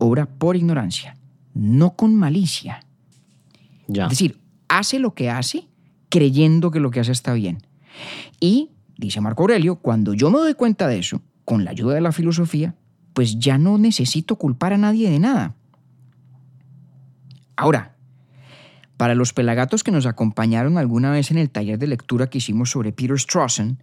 Obra por ignorancia, no con malicia. Ya. Es decir, hace lo que hace creyendo que lo que hace está bien. Y dice Marco Aurelio, cuando yo me doy cuenta de eso, con la ayuda de la filosofía, pues ya no necesito culpar a nadie de nada. Ahora, para los pelagatos que nos acompañaron alguna vez en el taller de lectura que hicimos sobre Peter Strawson,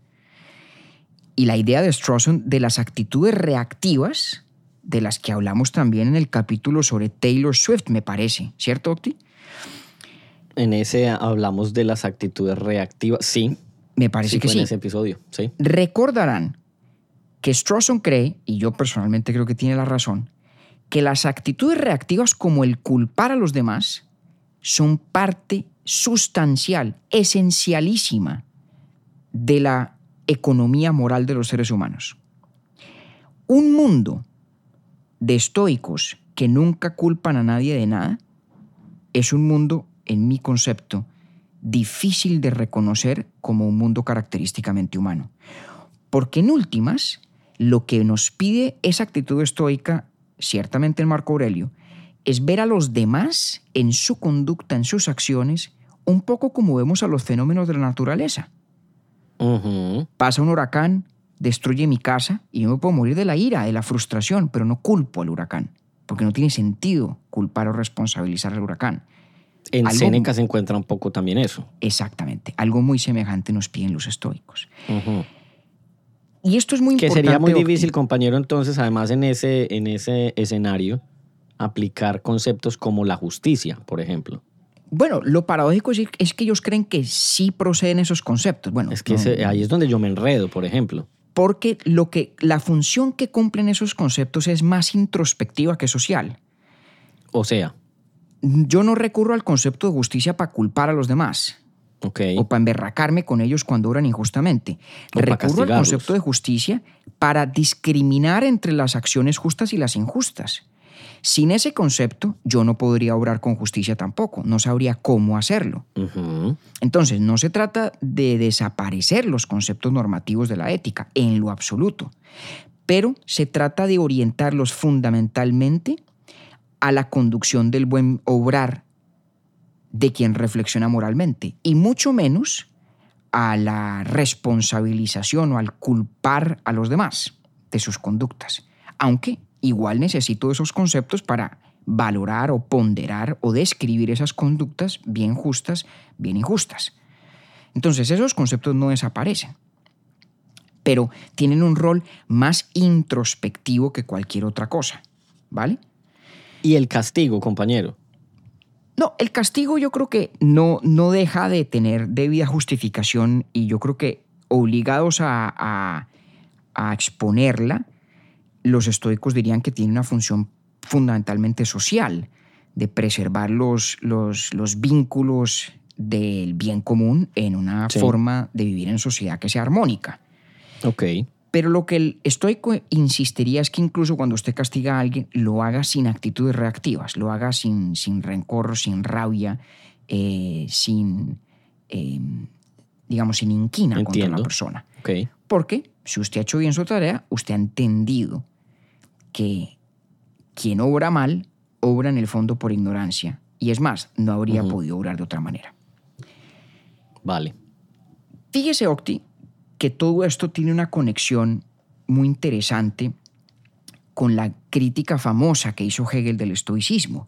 y la idea de Strawson de las actitudes reactivas, de las que hablamos también en el capítulo sobre Taylor Swift, me parece, ¿cierto, Octi? En ese hablamos de las actitudes reactivas, sí, me parece que sí. En ese episodio, sí. Recordarán que Strawson cree, y yo personalmente creo que tiene la razón, que las actitudes reactivas como el culpar a los demás son parte sustancial, esencialísima de la economía moral de los seres humanos. Un mundo de estoicos que nunca culpan a nadie de nada es un mundo, en mi concepto, difícil de reconocer como un mundo característicamente humano. Porque en últimas, lo que nos pide esa actitud estoica, ciertamente en Marco Aurelio, es ver a los demás en su conducta, en sus acciones, un poco como vemos a los fenómenos de la naturaleza. Pasa un huracán, destruye mi casa y yo me puedo morir de la ira, de la frustración, pero no culpo al huracán, porque no tiene sentido culpar o responsabilizar al huracán. En Séneca se encuentra un poco también eso. Exactamente. Algo muy semejante nos piden los estoicos. Y esto es muy importante. Que sería muy difícil, compañero, entonces, además en ese, en ese escenario, aplicar conceptos como la justicia, por ejemplo. Bueno, lo paradójico es, que ellos creen que sí proceden esos conceptos. Bueno, es que ahí es donde yo me enredo, por ejemplo. Porque lo que, la función que cumplen esos conceptos es más introspectiva que social. O sea yo no recurro al concepto de justicia para culpar a los demás. O para emberracarme con ellos cuando obran injustamente. recurro al concepto de justicia para discriminar entre las acciones justas y las injustas. Sin ese concepto, yo no podría obrar con justicia tampoco, no sabría cómo hacerlo. Entonces, no se trata de desaparecer los conceptos normativos de la ética, en lo absoluto, pero se trata de orientarlos fundamentalmente a la conducción del buen obrar de quien reflexiona moralmente, y mucho menos a la responsabilización o al culpar a los demás de sus conductas. Aunque igual necesito esos conceptos para valorar o ponderar o describir esas conductas bien justas, bien injustas. Entonces esos conceptos no desaparecen, pero tienen un rol más introspectivo que cualquier otra cosa, ¿vale? Y el castigo, compañero. No, el castigo yo creo que no, no deja de tener debida justificación y yo creo que obligados a, a- a exponerla, los estoicos dirían que tiene una función fundamentalmente social, de preservar los, los, los vínculos del bien común en una Sí. forma de vivir en sociedad que sea armónica. Ok. Pero lo que el estoico insistiría es que incluso cuando usted castiga a alguien, lo haga sin actitudes reactivas, lo haga sin, sin rencor, sin rabia, eh, sin, eh, digamos, sin inquina contra la persona. Ok. Porque si usted ha hecho bien su tarea, usted ha entendido que quien obra mal, obra en el fondo por ignorancia. Y es más, no habría podido obrar de otra manera. Vale. Fíjese, Octi, que todo esto tiene una conexión muy interesante con la crítica famosa que hizo Hegel del estoicismo.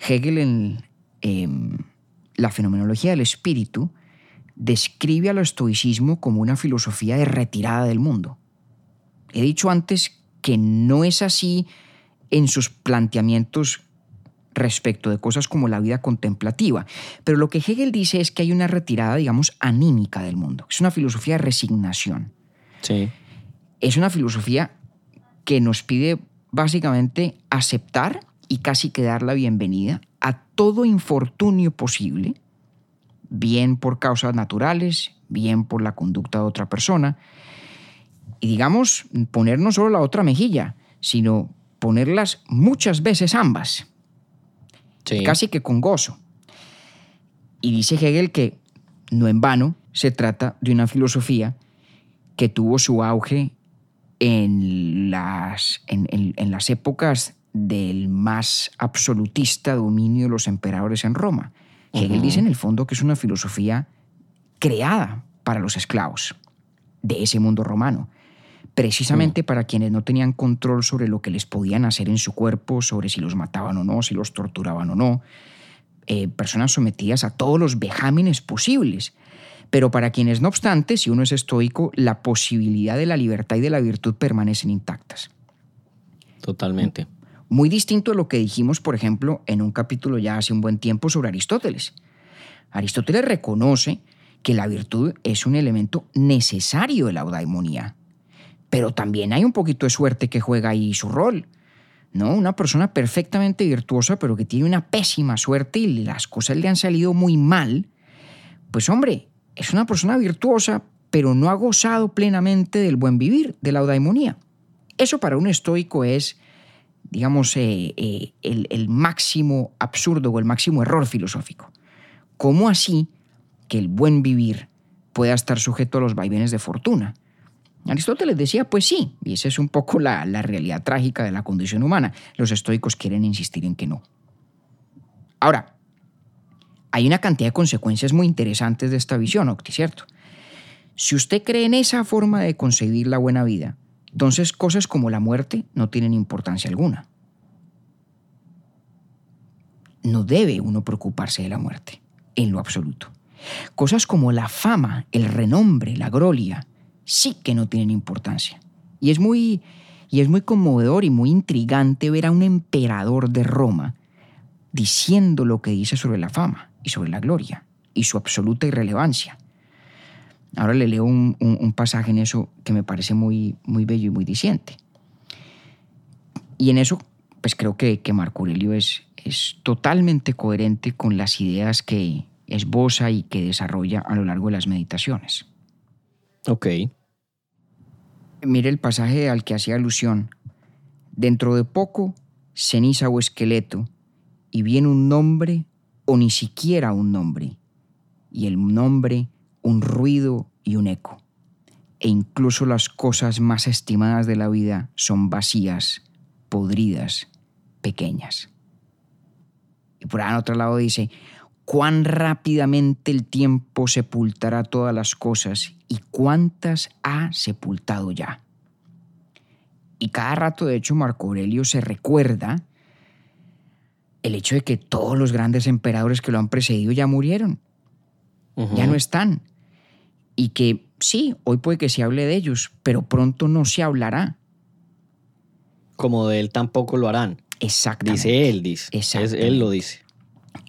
Hegel en em, la fenomenología del espíritu describe al estoicismo como una filosofía de retirada del mundo. He dicho antes que no es así en sus planteamientos respecto de cosas como la vida contemplativa. Pero lo que Hegel dice es que hay una retirada, digamos, anímica del mundo. Es una filosofía de resignación. Sí. Es una filosofía que nos pide básicamente aceptar y casi que dar la bienvenida a todo infortunio posible, bien por causas naturales, bien por la conducta de otra persona, y digamos, poner no solo la otra mejilla, sino ponerlas muchas veces ambas Sí. casi que con gozo. Y dice Hegel que no en vano se trata de una filosofía que tuvo su auge en las, en, en- en las épocas del más absolutista dominio de los emperadores en Roma. Hegel dice en el fondo que es una filosofía creada para los esclavos de ese mundo romano, precisamente para quienes no tenían control sobre lo que les podían hacer en su cuerpo, sobre si los mataban o no, si los torturaban o no, eh, personas sometidas a todos los vejámenes posibles. Pero para quienes, no obstante, si uno es estoico, la posibilidad de la libertad y de la virtud permanecen intactas. Totalmente. Muy distinto a lo que dijimos, por ejemplo, en un capítulo ya hace un buen tiempo sobre Aristóteles. Aristóteles reconoce que la virtud es un elemento necesario de la eudaimonía, pero también hay un poquito de suerte que juega ahí su rol. ¿no? Una persona perfectamente virtuosa, pero que tiene una pésima suerte y las cosas le han salido muy mal, pues hombre, es una persona virtuosa, pero no ha gozado plenamente del buen vivir, de la eudaimonía. Eso para un estoico es, digamos, eh, eh, el, el máximo absurdo o el máximo error filosófico. ¿Cómo así que el buen vivir pueda estar sujeto a los vaivenes de fortuna? Aristóteles decía, pues sí, y esa es un poco la, la realidad trágica de la condición humana. Los estoicos quieren insistir en que no. Ahora, hay una cantidad de consecuencias muy interesantes de esta visión, Octi, ¿cierto? Si usted cree en esa forma de concebir la buena vida, entonces cosas como la muerte no tienen importancia alguna. No debe uno preocuparse de la muerte, en lo absoluto. Cosas como la fama, el renombre, la gloria, sí que no tienen importancia. Y es muy, y es muy conmovedor y muy intrigante ver a un emperador de Roma diciendo lo que dice sobre la fama y sobre la gloria y su absoluta irrelevancia. Ahora le leo un, un- pasaje en eso que me parece muy, muy bello y muy diciente. Y en eso, pues creo que, que Marco Aurelio es, es totalmente coherente con las ideas que esboza y que desarrolla a lo largo de las meditaciones. Ok. Mire el pasaje al que hacía alusión. Dentro de poco ceniza o esqueleto, y viene un nombre o ni siquiera un nombre, y el nombre un ruido y un eco. E incluso las cosas más estimadas de la vida son vacías, podridas, pequeñas. Y por ahí en otro lado dice, cuán rápidamente el tiempo sepultará todas las cosas y cuántas ha sepultado ya. Y cada rato, de hecho, Marco Aurelio se recuerda el hecho de que todos los grandes emperadores que lo han precedido ya murieron, ya no están. Y que sí, hoy puede que se hable de ellos, pero pronto no se hablará. Como de él tampoco lo harán. Exactamente. Dice él, dice. Es- él lo dice.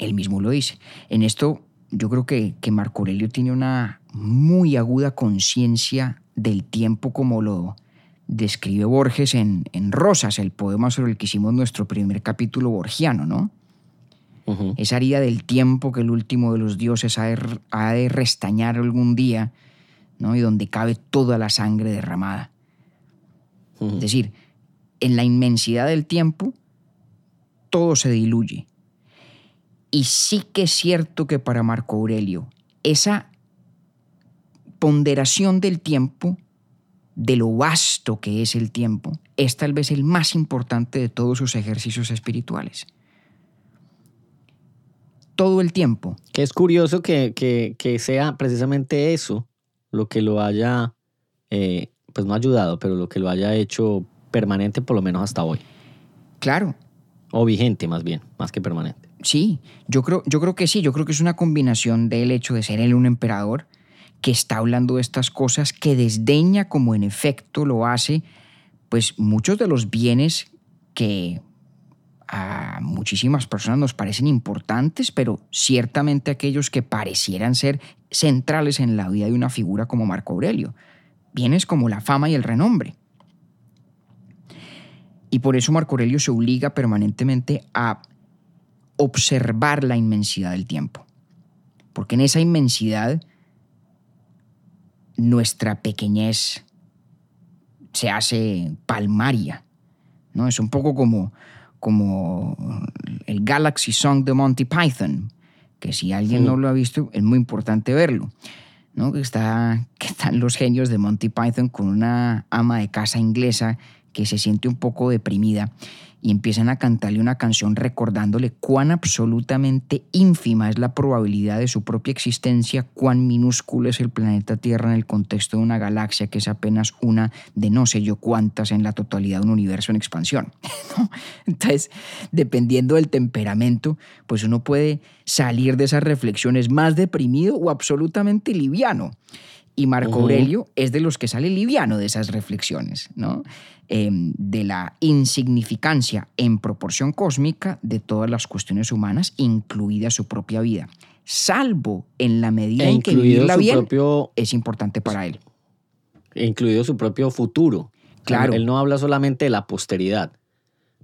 Él mismo lo dice. En esto yo creo que, que Marco Aurelio tiene una muy aguda conciencia del tiempo como lo describe Borges en, en Rosas, el poema sobre el que hicimos nuestro primer capítulo borgiano, ¿no? Esa herida del tiempo que el último de los dioses ha de, ha de restañar algún día, ¿no? Y donde cabe toda la sangre derramada. Es decir, en la inmensidad del tiempo, todo se diluye. Y sí que es cierto que para Marco Aurelio, esa ponderación del tiempo, de lo vasto que es el tiempo, es tal vez el más importante de todos sus ejercicios espirituales. Todo el tiempo. Que es curioso que, que- que sea precisamente eso lo que lo haya, eh, pues no ayudado, pero lo que lo haya hecho permanente por lo menos hasta hoy. Claro, O vigente más bien, más que permanente. Sí, yo creo, yo creo que sí, yo creo que es una combinación del hecho de ser él un emperador que está hablando de estas cosas, que desdeña como en efecto lo hace, pues muchos de los bienes que a muchísimas personas nos parecen importantes, pero ciertamente aquellos que parecieran ser centrales en la vida de una figura como Marco Aurelio, bienes como la fama y el renombre. Y por eso Marco Aurelio se obliga permanentemente a observar la inmensidad del tiempo. Porque en esa inmensidad nuestra pequeñez se hace palmaria. ¿no? Es un poco como, como el Galaxy Song de Monty Python, que si alguien Sí. no lo ha visto, es muy importante verlo. ¿no? Que, está, que están los genios de Monty Python con una ama de casa inglesa que se siente un poco deprimida y empiezan a cantarle una canción recordándole cuán absolutamente ínfima es la probabilidad de su propia existencia, cuán minúsculo es el planeta Tierra en el contexto de una galaxia que es apenas una de no sé yo cuántas en la totalidad de un universo en expansión. Entonces, dependiendo del temperamento, pues uno puede salir de esas reflexiones más deprimido o absolutamente liviano. Y Marco. Aurelio es de los que sale liviano de esas reflexiones, ¿no? Eh, de la insignificancia en proporción cósmica de todas las cuestiones humanas, incluida su propia vida, salvo en la medida E en que vivirla bien propio, es importante para él. incluido su propio futuro. Claro. Él no habla solamente de la posteridad.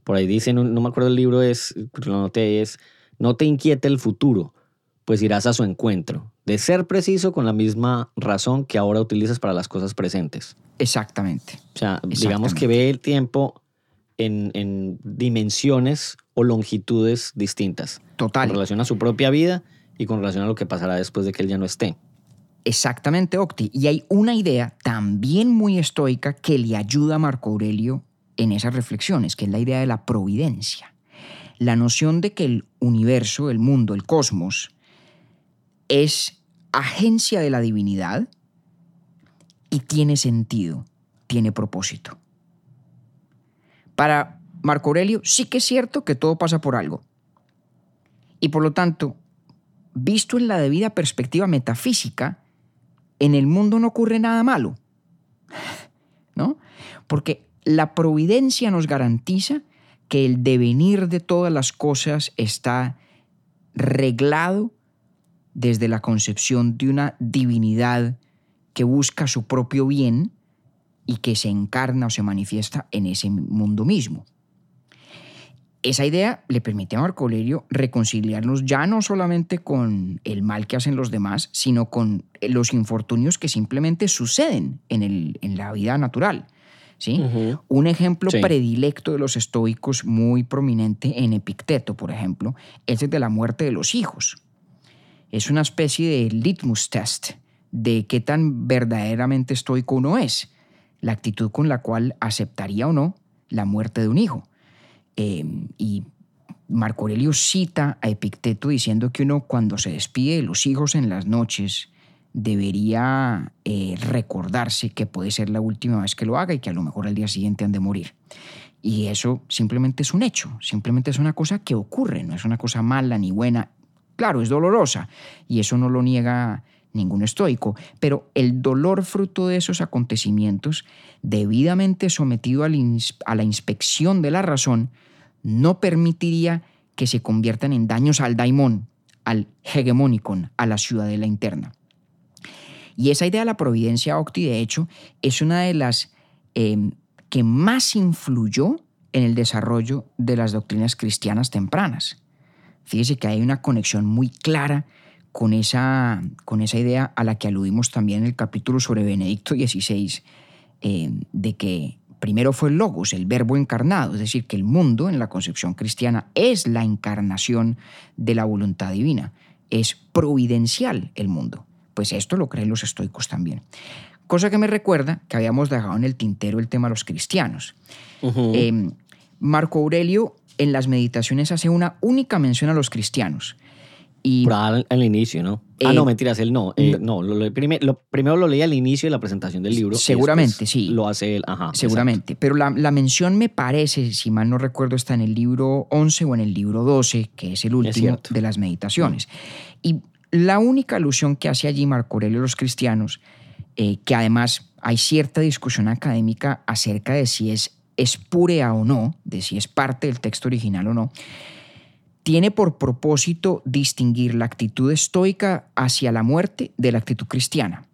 Por ahí dice, no, me acuerdo el libro, es, lo noté, es, no te inquiete el futuro, pues irás a su encuentro. De ser preciso con la misma razón que ahora utilizas para las cosas presentes. Exactamente. O sea, digamos que ve el tiempo en, en dimensiones o longitudes distintas. Con Total. relación a su propia vida y con relación a lo que pasará después de que él ya no esté. Exactamente, Octi. Y hay una idea también muy estoica que le ayuda a Marco Aurelio en esas reflexiones, que es la idea de la providencia. La noción de que el universo, el mundo, el cosmos, es agencia de la divinidad y tiene sentido, tiene propósito. Para Marco Aurelio sí que es cierto que todo pasa por algo. Y por lo tanto, visto en la debida perspectiva metafísica, en el mundo no ocurre nada malo. ¿No? Porque la providencia nos garantiza que el devenir de todas las cosas está reglado desde la concepción de una divinidad que busca su propio bien y que se encarna o se manifiesta en ese mundo mismo. Esa idea le permite a Marco Aurelio reconciliarnos ya no solamente con el mal que hacen los demás, sino con los infortunios que simplemente suceden en, el- en la vida natural. ¿sí? Un ejemplo Sí. predilecto de los estoicos muy prominente en Epicteto, por ejemplo, es el de la muerte de los hijos. Es una especie de litmus test de qué tan verdaderamente estoico uno es, la actitud con la cual aceptaría o no la muerte de un hijo. Eh, y Marco Aurelio cita a Epicteto diciendo que uno cuando se despide de los hijos en las noches debería eh, recordarse que puede ser la última vez que lo haga y que a lo mejor al día siguiente han de morir. Y eso simplemente es un hecho, simplemente es una cosa que ocurre, no es una cosa mala ni buena. Claro, es dolorosa y eso no lo niega ningún estoico, pero el dolor fruto de esos acontecimientos, debidamente sometido a la inspección de la razón, no permitiría que se conviertan en daños al daimón, al hegemonicon, a la ciudadela interna. Y esa idea de la providencia octi, de hecho, es una de las eh, que más influyó en el desarrollo de las doctrinas cristianas tempranas. Fíjese que hay una conexión muy clara con esa, con esa idea a la que aludimos también en el capítulo sobre Benedicto XVI, eh, de que primero fue el logos, el verbo encarnado, es decir, que el mundo en la concepción cristiana es la encarnación de la voluntad divina, es providencial el mundo. Pues esto lo creen los estoicos también. Cosa que me recuerda que habíamos dejado en el tintero el tema de los cristianos. Eh, Marco Aurelio en las meditaciones hace una única mención a los cristianos. Y ahí al, al inicio, ¿no? ah, Eh, no, mentiras, él no. no, lo, lo- prime- lo- primero lo leí al inicio de la presentación del libro. Seguramente, sí. Lo hace él, ajá. seguramente, pero la, la mención me parece, si mal no recuerdo, está en el libro 11 o en el libro 12, que es el último de las meditaciones. Y la única alusión que hace allí Marco Aurelio a los cristianos, eh, que además hay cierta discusión académica acerca de si es espúrea o no, de si es parte del texto original o no, tiene por propósito distinguir la actitud estoica hacia la muerte de la actitud cristiana.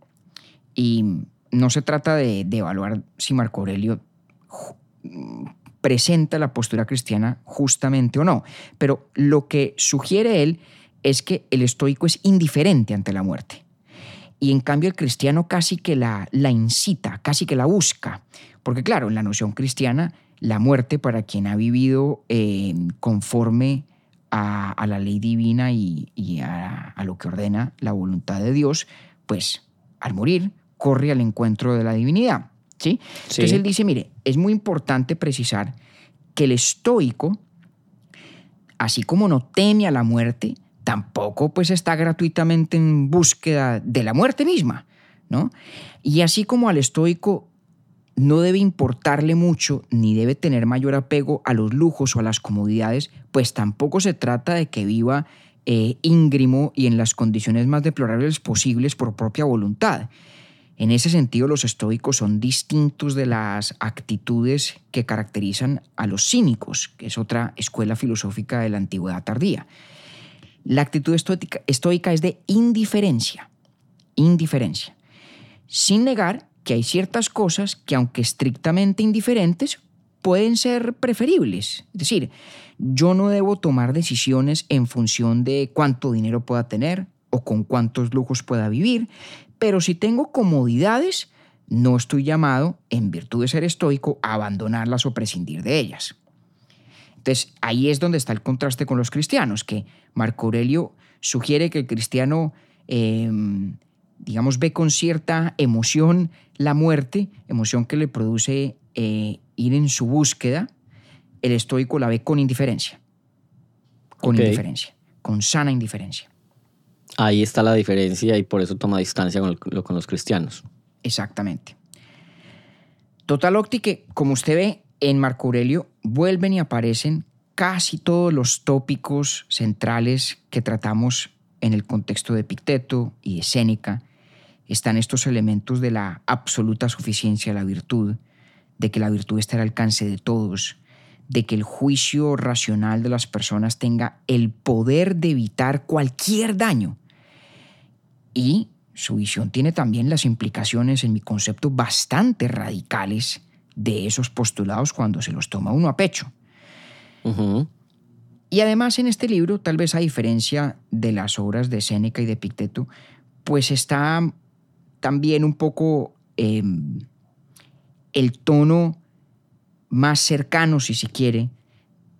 Y no se trata de, evaluar si Marco Aurelio presenta la postura cristiana justamente o no, pero lo que sugiere él es que el estoico es indiferente ante la muerte. Y en cambio el cristiano casi que la, la incita, casi que la busca. Porque claro, en la noción cristiana, la muerte para quien ha vivido eh, conforme a, a la ley divina y, y a, a lo que ordena la voluntad de Dios, pues al morir corre al encuentro de la divinidad. ¿sí? Entonces Sí. él dice, mire, es muy importante precisar que el estoico, así como no teme a la muerte, tampoco pues está gratuitamente en búsqueda de la muerte misma, ¿no? Y así como al estoico no debe importarle mucho ni debe tener mayor apego a los lujos o a las comodidades, pues tampoco se trata de que viva eh, íngrimo y en las condiciones más deplorables posibles por propia voluntad. En ese sentido, los estoicos son distintos de las actitudes que caracterizan a los cínicos, que es otra escuela filosófica de la antigüedad tardía. La actitud estoica, estoica es de indiferencia, indiferencia, sin negar que hay ciertas cosas que, aunque estrictamente indiferentes, pueden ser preferibles. Es decir, yo no debo tomar decisiones en función de cuánto dinero pueda tener o con cuántos lujos pueda vivir, pero si tengo comodidades, no estoy llamado, en virtud de ser estoico, a abandonarlas o prescindir de ellas. Entonces, ahí es donde está el contraste con los cristianos, que Marco Aurelio sugiere que el cristiano, eh, digamos, ve con cierta emoción la muerte, emoción que le produce eh, ir en su búsqueda. El estoico la ve con indiferencia, con indiferencia, con sana indiferencia. Ahí está la diferencia y por eso toma distancia con, el- con los cristianos. Exactamente. Total Octi que, como usted ve, en Marco Aurelio vuelven y aparecen casi todos los tópicos centrales que tratamos en el contexto de Epicteto y de Séneca. Están estos elementos de la absoluta suficiencia de la virtud, de que la virtud está al alcance de todos, de que el juicio racional de las personas tenga el poder de evitar cualquier daño. Y su visión tiene también las implicaciones, en mi concepto, bastante radicales de esos postulados cuando se los toma uno a pecho. Ujú. Y además en este libro, tal vez a diferencia de las obras de Séneca y de Epicteto, pues está también un poco eh, el tono más cercano, si se quiere,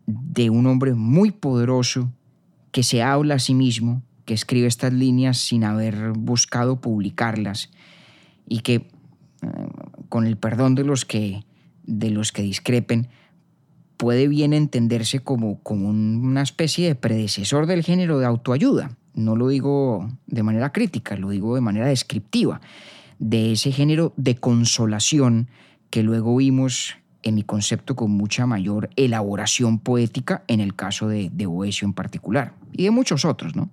de un hombre muy poderoso que se habla a sí mismo, que escribe estas líneas sin haber buscado publicarlas y que, eh, con el perdón de los que, de los que discrepen, puede bien entenderse como, como una especie de predecesor del género de autoayuda. No lo digo de manera crítica, lo digo de manera descriptiva, de ese género de consolación que luego vimos en mi concepto con mucha mayor elaboración poética en el caso de, de Boesio en particular y de muchos otros, ¿no?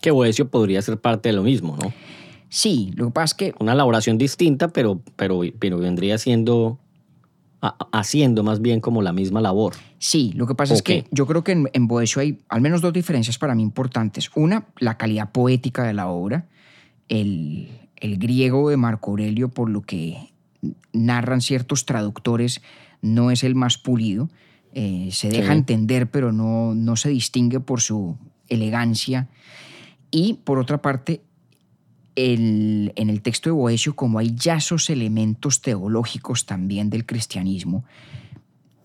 Que Boesio podría ser parte de lo mismo, ¿no? Sí, lo que pasa es que... Una elaboración distinta, pero, pero, pero vendría siendo haciendo más bien como la misma labor. Sí, lo que pasa es que yo creo que en, en, Boesio hay al menos dos diferencias para mí importantes. Una, la calidad poética de la obra. El, el griego de Marco Aurelio, por lo que narran ciertos traductores, no es el más pulido. Eh, se deja entender, pero no, no se distingue por su elegancia. Y por otra parte, el, en el texto de Boesio, como hay ya esos elementos teológicos también del cristianismo,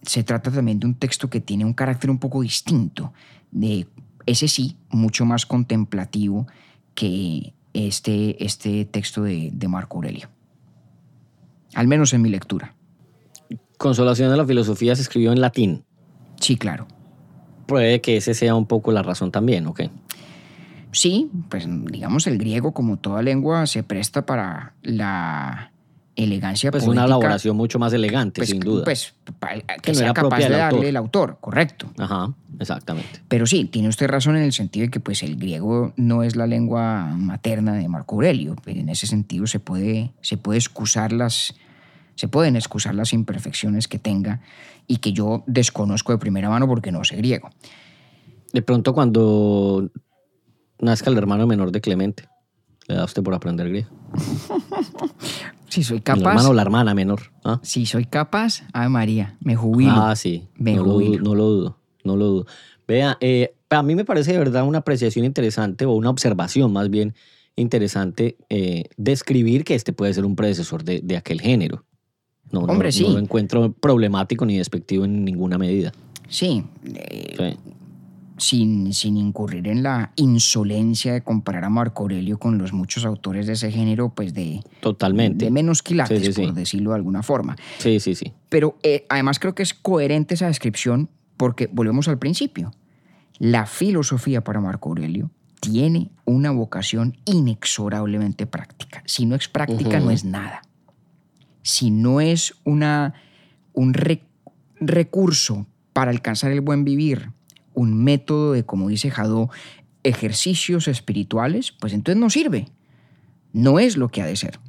se trata también de un texto que tiene un carácter un poco distinto, de ese sí, mucho más contemplativo que este, este texto de, de Marco Aurelio. Al menos en mi lectura. Consolación de la filosofía se escribió en latín. Sí, claro. Puede que ese sea un poco la razón también, ¿ok? Sí, pues digamos el griego como toda lengua se presta para la elegancia pues poética. una elaboración mucho más elegante, pues, sin duda. Pues que, no sea capaz de darle autor. el autor, correcto. Ajá, exactamente. Pero sí, tiene usted razón en el sentido de que pues el griego no es la lengua materna de Marco Aurelio. Pues, en ese sentido se puede, se puede excusar las, se pueden excusar las imperfecciones que tenga y que yo desconozco de primera mano porque no sé griego. De pronto cuando nazca el hermano menor de Clemente. Le da usted por aprender griego. si soy capaz. El hermano o la hermana menor. ¿ah? Si soy capaz, Ave María, me jubilo. Ah, sí. Me no, jubilo. Lo, no lo dudo, no lo dudo. Vea, eh, a mí me parece de verdad una apreciación interesante o una observación más bien interesante eh, describir que este puede ser un predecesor de, de aquel género. No, Hombre, no, sí. no lo encuentro problemático ni despectivo en ninguna medida. Sí. Eh, Sí. Sin, sin incurrir en la insolencia de comparar a Marco Aurelio con los muchos autores de ese género, pues de, Totalmente. de menos quilates, Sí, sí, sí. por decirlo de alguna forma. Sí, sí, sí. Pero eh, además creo que es coherente esa descripción porque volvemos al principio. La filosofía para Marco Aurelio tiene una vocación inexorablemente práctica. Si no es práctica, no es nada. Si no es una, un re- recurso para alcanzar el buen vivir, un método de, como dice Jadot, ejercicios espirituales, pues entonces no sirve. No es lo que ha de ser.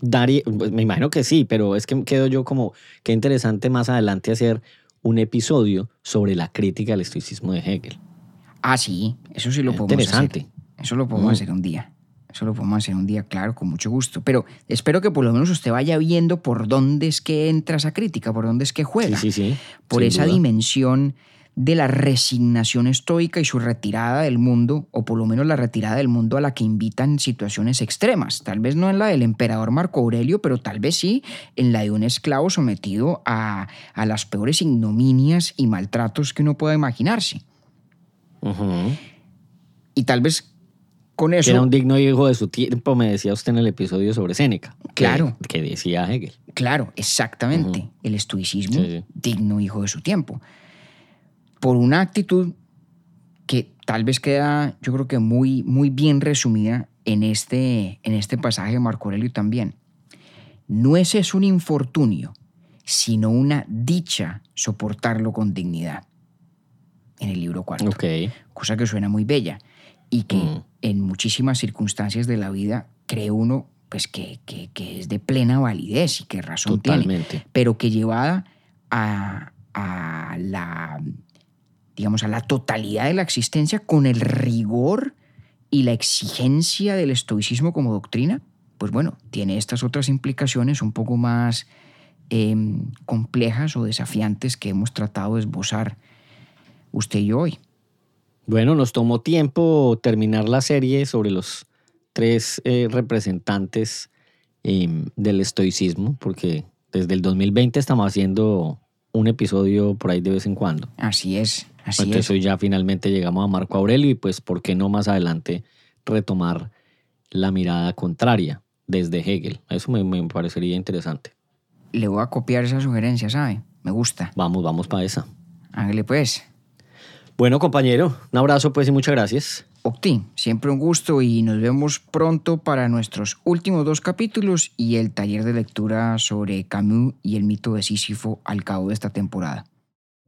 Daría, pues me imagino que sí, pero es que quedo yo como, qué interesante más adelante hacer un episodio sobre la crítica al estoicismo de Hegel. Ah, sí, eso sí lo Es podemos interesante. hacer. Eso lo podemos Mm. hacer un día. Eso lo podemos hacer un día, claro, con mucho gusto. Pero espero que por lo menos usted vaya viendo por dónde es que entra esa crítica, por dónde es que juega. Sí, sí, sí. por sin esa duda. dimensión de la resignación estoica y su retirada del mundo, o por lo menos la retirada del mundo a la que invitan situaciones extremas. Tal vez no en la del emperador Marco Aurelio, pero tal vez sí en la de un esclavo sometido a, a las peores ignominias y maltratos que uno pueda imaginarse. Y tal vez con Que eso... era un digno hijo de su tiempo, me decía usted en el episodio sobre Séneca. Claro. Que, decía Hegel. Claro, exactamente. El estoicismo Sí, sí. digno hijo de su tiempo. Por una actitud que tal vez queda, yo creo que muy, muy bien resumida en este, en este pasaje de Marco Aurelio también. No es eso un infortunio, sino una dicha soportarlo con dignidad. En el libro cuarto. Ok. Cosa que suena muy bella y que Mm. en muchísimas circunstancias de la vida cree uno pues que, que- que es de plena validez y que razón tiene Totalmente. pero que llevada a, a la, digamos, a la totalidad de la existencia con el rigor y la exigencia del estoicismo como doctrina, pues bueno, tiene estas otras implicaciones un poco más em, complejas o desafiantes que hemos tratado de esbozar usted y yo hoy. Bueno, nos tomó tiempo terminar la serie sobre los tres eh, representantes em, del estoicismo, porque desde el 2020 estamos haciendo un episodio por ahí de vez en cuando. Así es, así Entonces es. hoy ya finalmente llegamos a Marco Aurelio y pues por qué no más adelante retomar la mirada contraria desde Hegel. Eso me, me parecería interesante. Le voy a copiar esa sugerencia, ¿sabe? Me gusta. Vamos, vamos para esa. Hágale pues. Bueno, compañero, un abrazo pues y muchas gracias. Octi, siempre un gusto y nos vemos pronto para nuestros últimos dos capítulos y el taller de lectura sobre Camus y el mito de Sísifo al cabo de esta temporada.